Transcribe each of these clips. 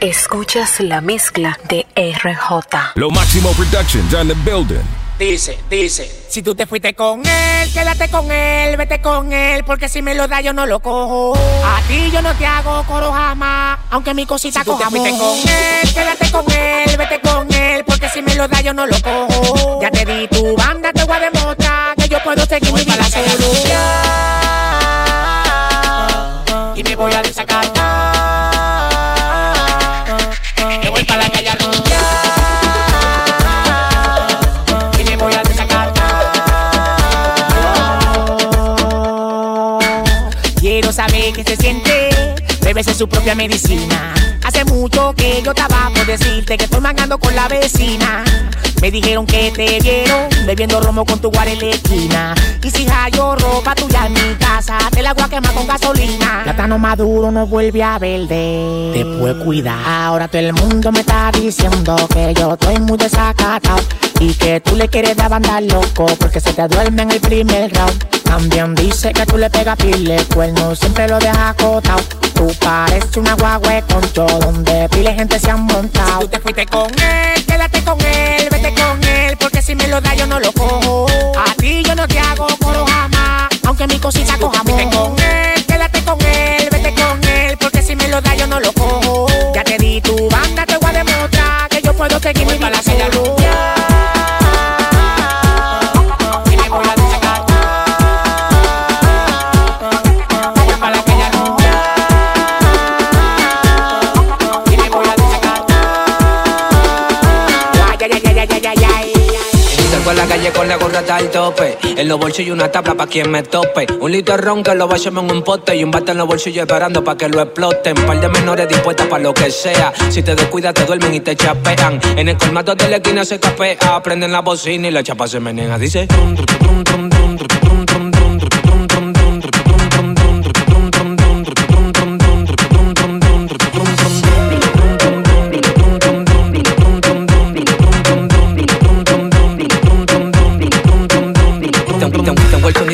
Escuchas la mezcla de RJ. Lo máximo productions on the building. Dice, dice. Si tú te fuiste con él, quédate con él, vete con él, porque si me lo da yo no lo cojo. A ti yo no te hago coro jamás, aunque mi cosita Si tú te fuiste con él, quédate con él, vete con él, porque si me lo da yo no lo cojo. Ya te di tu banda, te voy a demostrar que yo puedo seguir mi vida solo. Saber qué se siente, beberse su propia medicina. Hace mucho que yo estaba por decirte que estoy mangando con la vecina. Me dijeron que te vieron bebiendo romo con tu guar en la esquina. Y si hallo ropa tuya en mi casa, te la voy a quemar con gasolina. Plátano maduro no vuelve a verde. Después cuida. Ahora todo el mundo me está diciendo que yo estoy muy desacatado. Y que tú le quieres dar banda loco porque se te duerme en el primer round. También dice que tú le pegas pile cuerno, siempre lo dejas acotado. Tú pareces una guagua con todo donde pile gente se han montado. Tú te fuiste con él, quédate con él, vete con él, porque si me lo da yo no lo cojo. A ti yo no te hago coro jamás, aunque mi cosita coja mojo. con él, quédate con él, vete con él, porque si me lo da yo no lo cojo. Gorra hasta tope. En los bolsillos una tabla pa' quien me tope. Un litro de ron que lo vayamos en un pote. Y un bate en los bolsillos esperando pa' que lo exploten. Par de menores dispuestas pa' lo que sea. Si te descuidas, te duermen y te chapean. En el colmado de la esquina se capea. Prenden la bocina y la chapa se menea. Dice.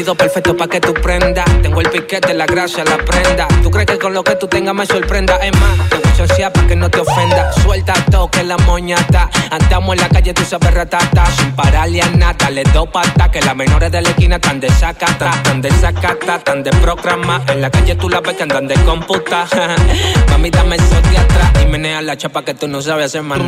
Sonido perfecto pa' que tú prendas. Tengo el piquete, la gracia, la prenda. ¿Tú crees que con lo que tú tengas me sorprenda? Es más, te voy a chancear pa' que no te ofenda. Suelta todo que la moñata. Andamos en la calle, tú sabes ratata. Sin pararle a nada, le doy pata. Que las menores de la esquina tan de sacata, tan de sacata, tan de programa. En la calle tú la ves que andan de computa. Mami, dame eso de atrás y menea la chapa que tú no sabes hacer más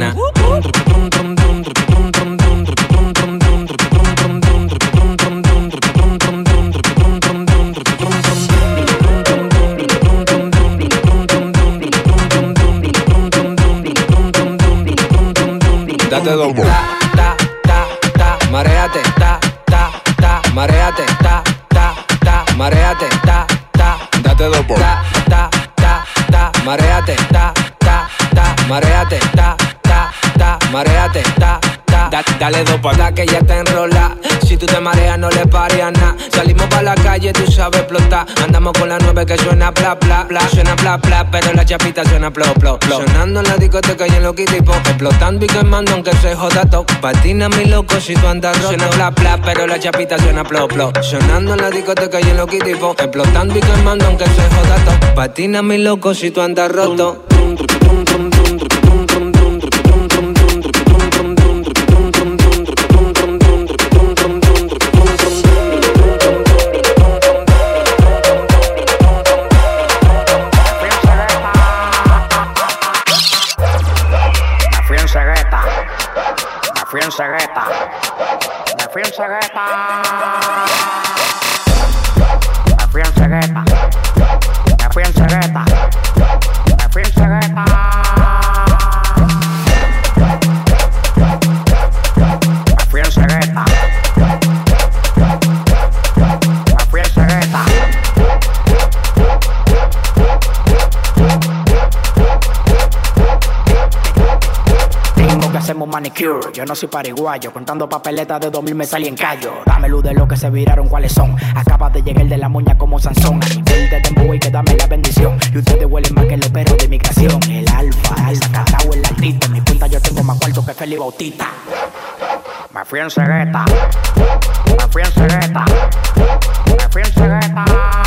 Date dos ta, ta, ta, ta, mareate, ta, ta, ta, mareate, ta, ta, ta, mareate, ta, ta, Date dos ta, ta, ta, ta, mareate, ta, ta, ta, mareate, ta, ta, ta, mareate, ta, ta, Da- dale dos patas que ya te enrola. Si tú te mareas no le pares a calle, tú sabes explotar. Andamos con la nueve que suena bla bla bla, suena bla bla, pero la chapita suena plo plo plo. Sonando en la discoteca y en los tipo, explotando y quemando aunque se joda todo. Patina mi loco si tú andas roto. Suena bla bla, pero la chapita suena plo plo. Sonando en la discoteca y en los tipo, explotando y quemando aunque se joda todo. Patina mi loco si tú andas roto. Defensa gueta. Defensa gueta. Yo no soy pariguayo Contando papeletas de 2000 me salí en callo. Dame luz de lo que se viraron, cuáles son Acabas de llegar de la moña como Sansón. A nivel de dembow y que dame la bendición. Y ustedes huelen más que los perros de inmigración El alfa, el sacatao, el altito En mi cuenta yo tengo más cuarto que Feli Bautista. Me fui en cegueta. Me fui en cegueta. Me fui en cegueta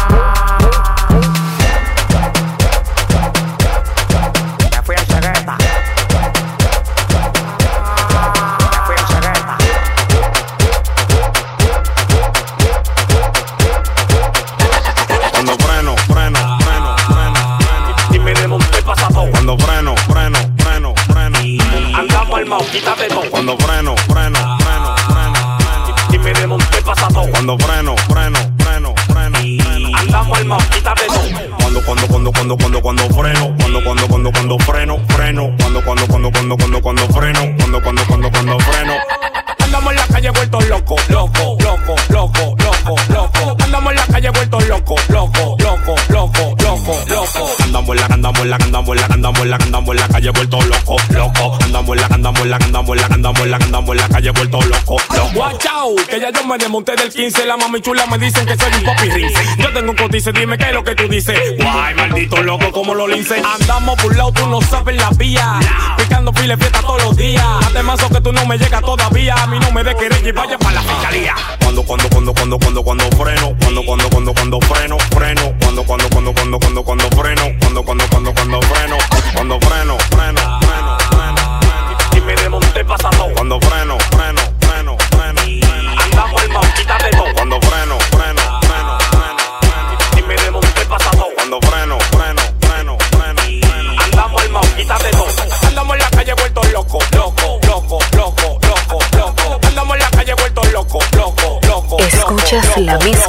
la, andamos la, andamos la, andamos la, calle vuelto loco, loco. Andamos la, andamos la, andamos la, andamos la, andamos la calle vuelto loco. Watch out, que ya yo me desmonté del 15. La mami chula me dicen que soy un papi rinse. Yo tengo un cotice, dime qué es lo que tú dices. Guay, maldito loco, como lo lince. Andamos por lado, tú no sabes la vía. Picando pile fiesta todos los días. Mazo que tú no me llegas todavía. A mí no me de querer y vaya para la fiscalía. Cuando, cuando, cuando, cuando, cuando, freno, cuando, cuando, cuando, cuando freno, freno, cuando, cuando, cuando, cuando, cuando, cuando freno, cuando, cuando, cuando, cuando freno, cuando freno, freno, freno,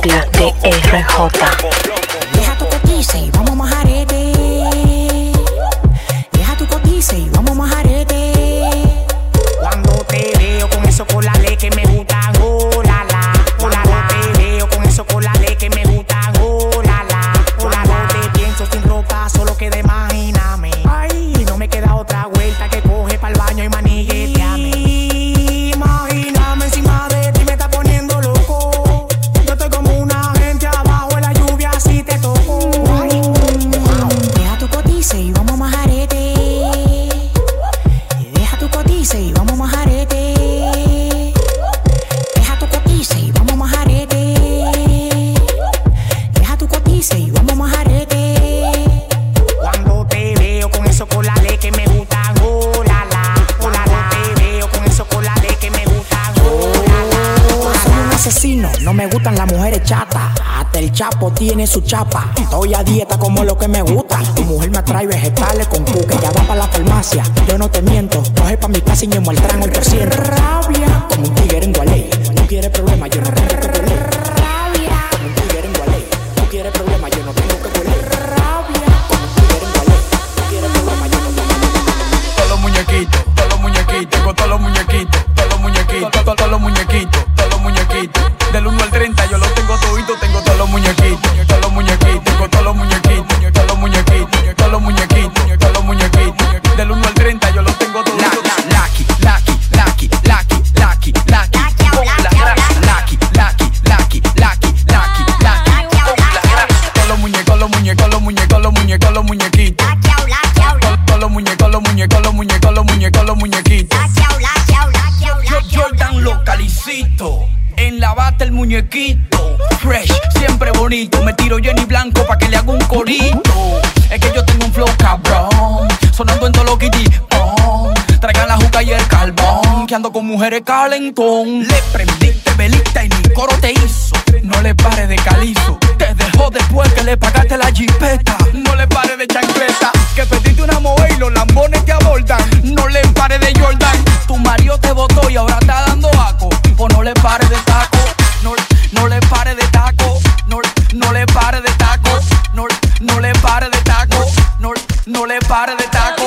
la gustan las mujeres chatas. Hasta el chapo tiene su chapa. Estoy a dieta como lo que me gusta. Tu mujer me trae vegetales con cu que ya va para la farmacia. Yo no te miento, coge pa' mi casa y me muestran el presidente. Rabia, como un tigre en carbón. Que ando con mujeres calentón. Le prendiste velita y mi coro te hizo. No le pares de calizo. Te dejó después que le pagaste la jipeta. No le pares de chancleta. Que pediste una moe y los lambones te abordan. No le pares de Jordan. Tu marido te votó y ahora está dando aco. Pues no le pares de taco. No, no le pares de taco. No, no le pares de taco. No, no le pares de taco. No, no le pares de taco.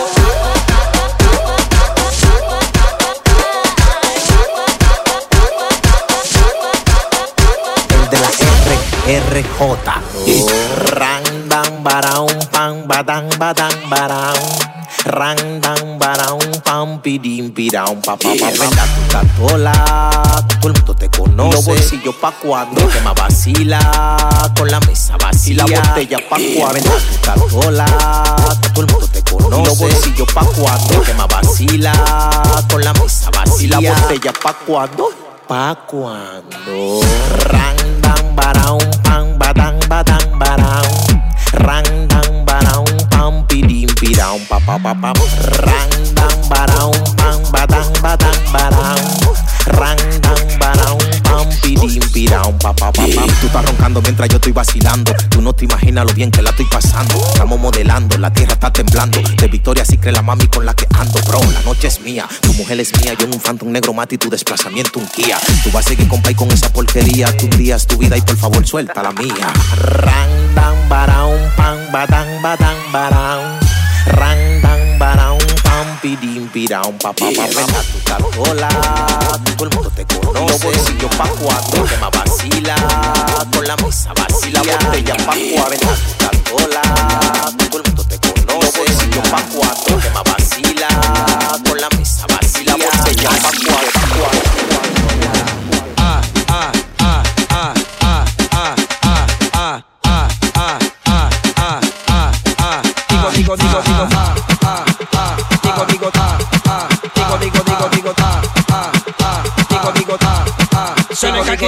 La RRJ. Ran dan barao pam badang badang barao. Ran dan barao pam pidim pirao pa pa pa Venda tu catola, todo el mundo te conoce. Los bolsillos pa' cuando que más vacila con la mesa vacía. La botella pa' cuando. Venda tu catola, todo el mundo te conoce. Los bolsillos pa' cuando que más vacila con la mesa vacía. La botella pa' cuando. Pa' cuando. Ran dan barao pam badang badang barao. Ran dan barao pam pidim pirao pa pa pa pa. Ran dan barao mientras yo estoy vacilando. Tú no tienes Tú imagínalo bien que la estoy pasando. Estamos modelando, la tierra está temblando. De victoria sí cree la mami con la que ando, bro. La noche es mía, tu mujer es mía. Yo en un phantom negro mate y tu desplazamiento un Kia. Tú vas a seguir con pay con esa porquería. Tú días tu vida y por favor suelta la mía. Ran, dan, baraun, pan, badang, badang, baraun. Ran, dan, pam, pidim, piraun, pa, pa, pa, pa, tú estás sola, todo el mundo te conoce. Los bolsillos pa' cuatro, que más vacila, con la mesa vacila, botella pa' cuarenta, tú estás sola,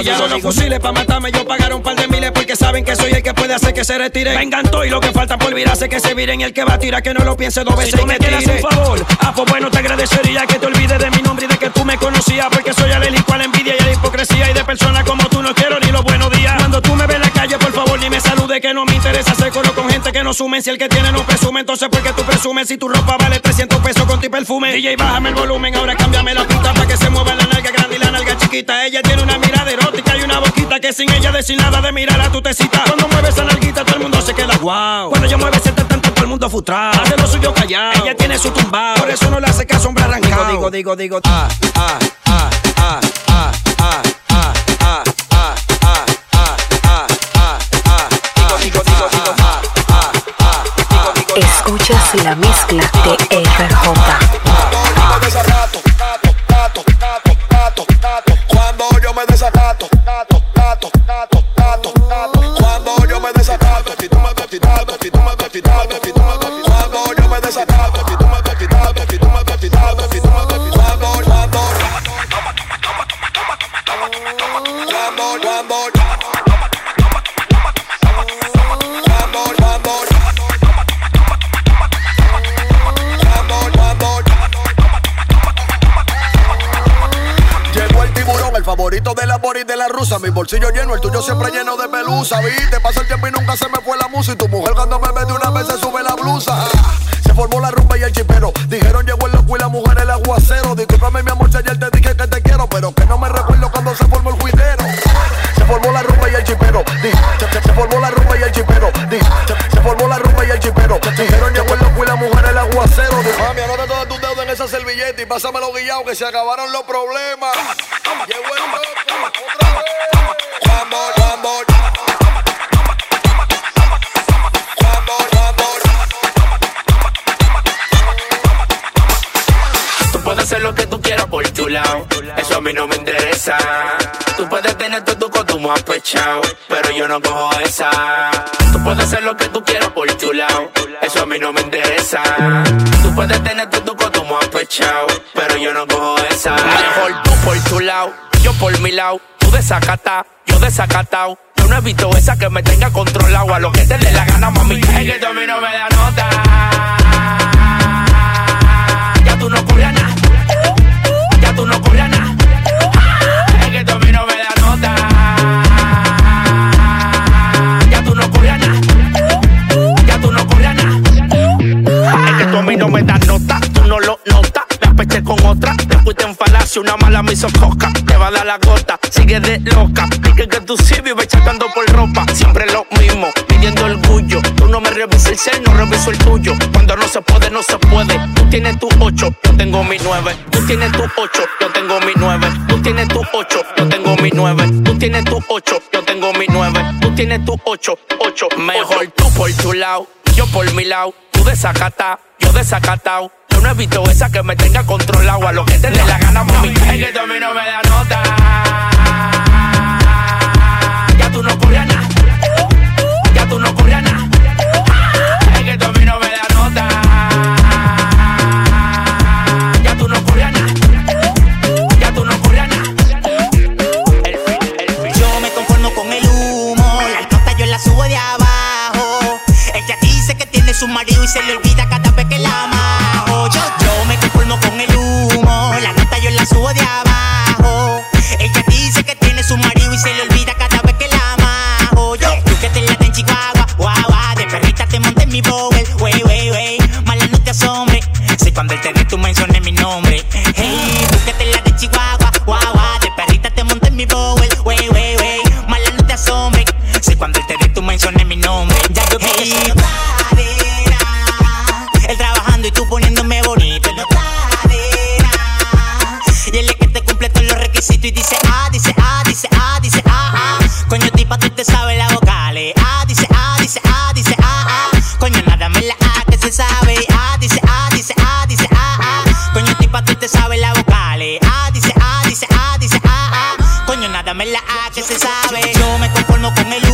Digo, los fusiles para matarme. Yo pagaron un par de miles porque saben que soy el que puede hacer que se retire. Me encantó y lo que falta por virarse que se viren. El que va a tirar que no lo piense dos veces. Si tú me quieres un favor, ah, pues bueno, te agradecería que te olvides de mi nombre y de que tú me conocías. Porque soy alérgico a la envidia y a la hipocresía. Y de personas como tú no quiero ni los buenos días. Cuando tú me ves en la calle, por favor, ni me salude que no me interesa hacer no sumen. Si el que tiene no presume, entonces ¿por qué tú presumes? Si tu ropa vale 300 pesos con tu perfume. DJ, bájame el volumen, ahora cámbiame la puta para que se mueva la nalga grande y la nalga chiquita. Ella tiene una mirada erótica y una boquita que sin ella decir nada de mirar a tu tecita. Cuando mueve esa nalguita, todo el mundo se queda wow. Cuando ella mueve ese tanto, todo el mundo frustrado. Hace lo suyo callado. Ella tiene su tumbao. Por eso no le hace caso, hombre arrancado. Digo, digo, digo, ah, ah, ah, ah, ah, La mezcla de RJ. De la Boris de la rusa. Mi bolsillo lleno, el tuyo siempre lleno de pelusa. Viste, pasa el tiempo y nunca se me fue la musa. Y tu mujer cuando me ve una vez se sube la blusa. Se formó la rumba y el chipero. Dijeron llegó el loco y la mujer el aguacero. Discúlpame mi amor si ayer te dije que te quiero, pero que no me recuerdo cuando se formó el juidero. Se formó la rumba y el chipero. Se, formó la rumba y el chipero. Se, formó la rumba y el chipero. Dijeron llegó el loco y la mujer el aguacero. Mami, anota todos tus esa servilleta y pásamelo guillado que se acabaron los problemas. Llegó el loco otra vez. Cuando, cuando, cuando, cuando. Tú puedes hacer lo que tú quieras por tu lado, eso a mí no me interesa. Tú puedes tener todo tu cotumo apechado, pero yo no cojo esa. Tú puedes hacer lo que tú quieras por tu lado, eso a mí no me interesa. Tú puedes tener tu cotumo apechado, pero yo no cojo esa. Mejor tú por tu lado, yo por mi lado. Tú desacata, yo desacatao. Yo no he visto esa que me tenga controlado a lo que te dé la gana, mami. Es que tú a mí no me da nota. Ya tú no curas nada. Ya tú no curas nada. Una mala me hizo coca. Te va a dar la gota. Sigue de loca. Dije que tú sí vives chatando por ropa. Siempre lo mismo. Pidiendo orgullo. Tú no me revisas el ser, no reviso el tuyo. Cuando no se puede, no se puede. Tú tienes tu 8, yo tengo mi 9. Tú tienes tu 8, yo tengo mi 9. Tú tienes tu 8, yo tengo mi 9. Tú tienes tu 8, yo tengo mi 9. Tú tienes tu 8, 8. Mejor tú por tu lado, yo por mi lado. Tú desacata, yo desacatao. No he visto esa que me tenga controlado a lo que te dé la gana, mami. Es que tú a mí no me da nota. Ya tú no corrías nada. Ya tú no corrías nada. Es que tú a mí no me da nota. Ya tú no corrías nada. Ya tú no corrías nada. El fin, el fin. Yo me conformo con el humo, la nota yo la subo de abajo. Ella dice que tiene su marido y se le olvida cada vez que la amajo. Yo, yo me conformo con el humo, la nota yo la subo de ah. Coño, nada me la ah que se sabe. Yo me conformo con el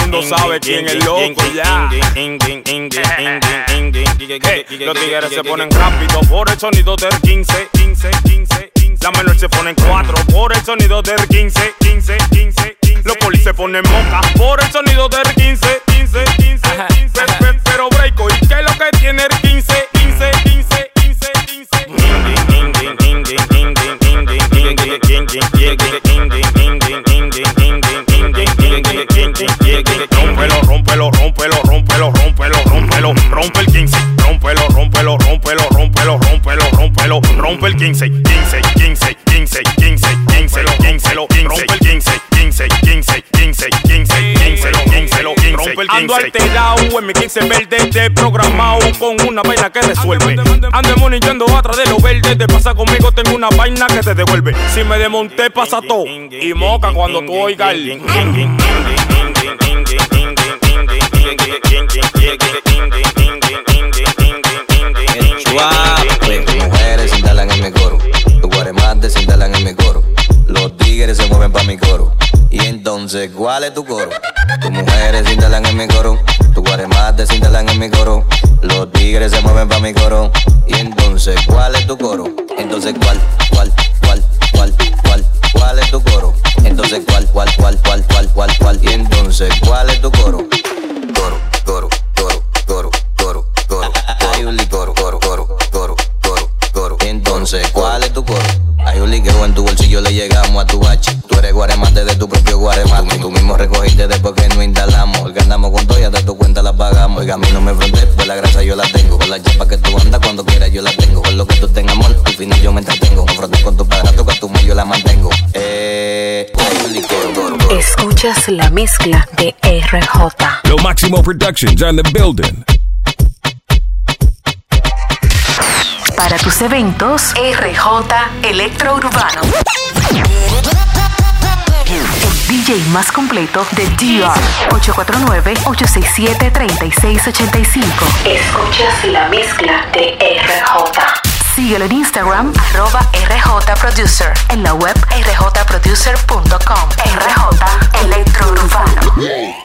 mundo sabe quién es loco ya. Hey, los tigres se ponen rápido por el sonido del 15, 15, 15, 15. La menor se ponen 4 por el sonido del 15, 15, 15, 15. Los polis se ponen moca por el sonido del 15, 15, 15, 15. Pe- pe- Pero breako, ¿y qué es lo que tiene el 15, 15, 15, 15, 15? Rómpelo, rómpelo, rómpelo, rómpelo, rómpelo, rompe el 15, rómpelo, rómpelo, rómpelo, rómpelo, rómpelo, rómpelo, rompe el 15, 15, 15, 15, 15, 15, 15, rompe el 15, 15, 15, 15, 15, 15, 15, rompe el 15. Ando alterado en mi 15 verde, de programado con una vaina que resuelve. Ando monillando atrás de los verdes, te pasa conmigo, tengo una vaina que te devuelve. Si me desmonté, pasa todo. Y moca cuando tú oigas el. Mujeres se instalan en mi coro. Los guaremates se instalan en mi coro. Los tigres se mueven pa' mi coro. Y entonces, ¿cuál es tu coro? Tus mujeres se instalan en mi coro. Tus guaremates se instalan en mi coro. Los tigres se mueven pa' mi coro. Y entonces, ¿cuál es tu coro? Entonces, ¿cuál, cuál, cuál, cuál, cuál, cuál es tu coro? Entonces, ¿cuál, cuál, cuál, cuál, cuál, cuál, cuál? Y entonces, ¿cuál es tu coro? Coro, coro, coro, coro, coro, coro. Hay un licoro, coro, coro, coro, coro, coro. Entonces, ¿cuál es tu coro? Hay un liqueo en tu bolsillo, le llegamos a tu bache. Tú eres guaremate de tu propio guaremate. Tú mismo recogiste después que no instalamos. Hoy que andamos con todo, ya de tu cuenta la pagamos. Oiga, a mí no me fronté, pues la grasa yo la tengo. Con la chapa que Escuchas la mezcla de RJ. Lo Maximo Productions on the building. Para tus eventos, RJ Electrourbano. El DJ más completo de DR. 849-867-3685. Escuchas la mezcla de RJ. Síguelo en Instagram, arroba rjproducer, en la web rjproducer.com. RJ Electrourbano.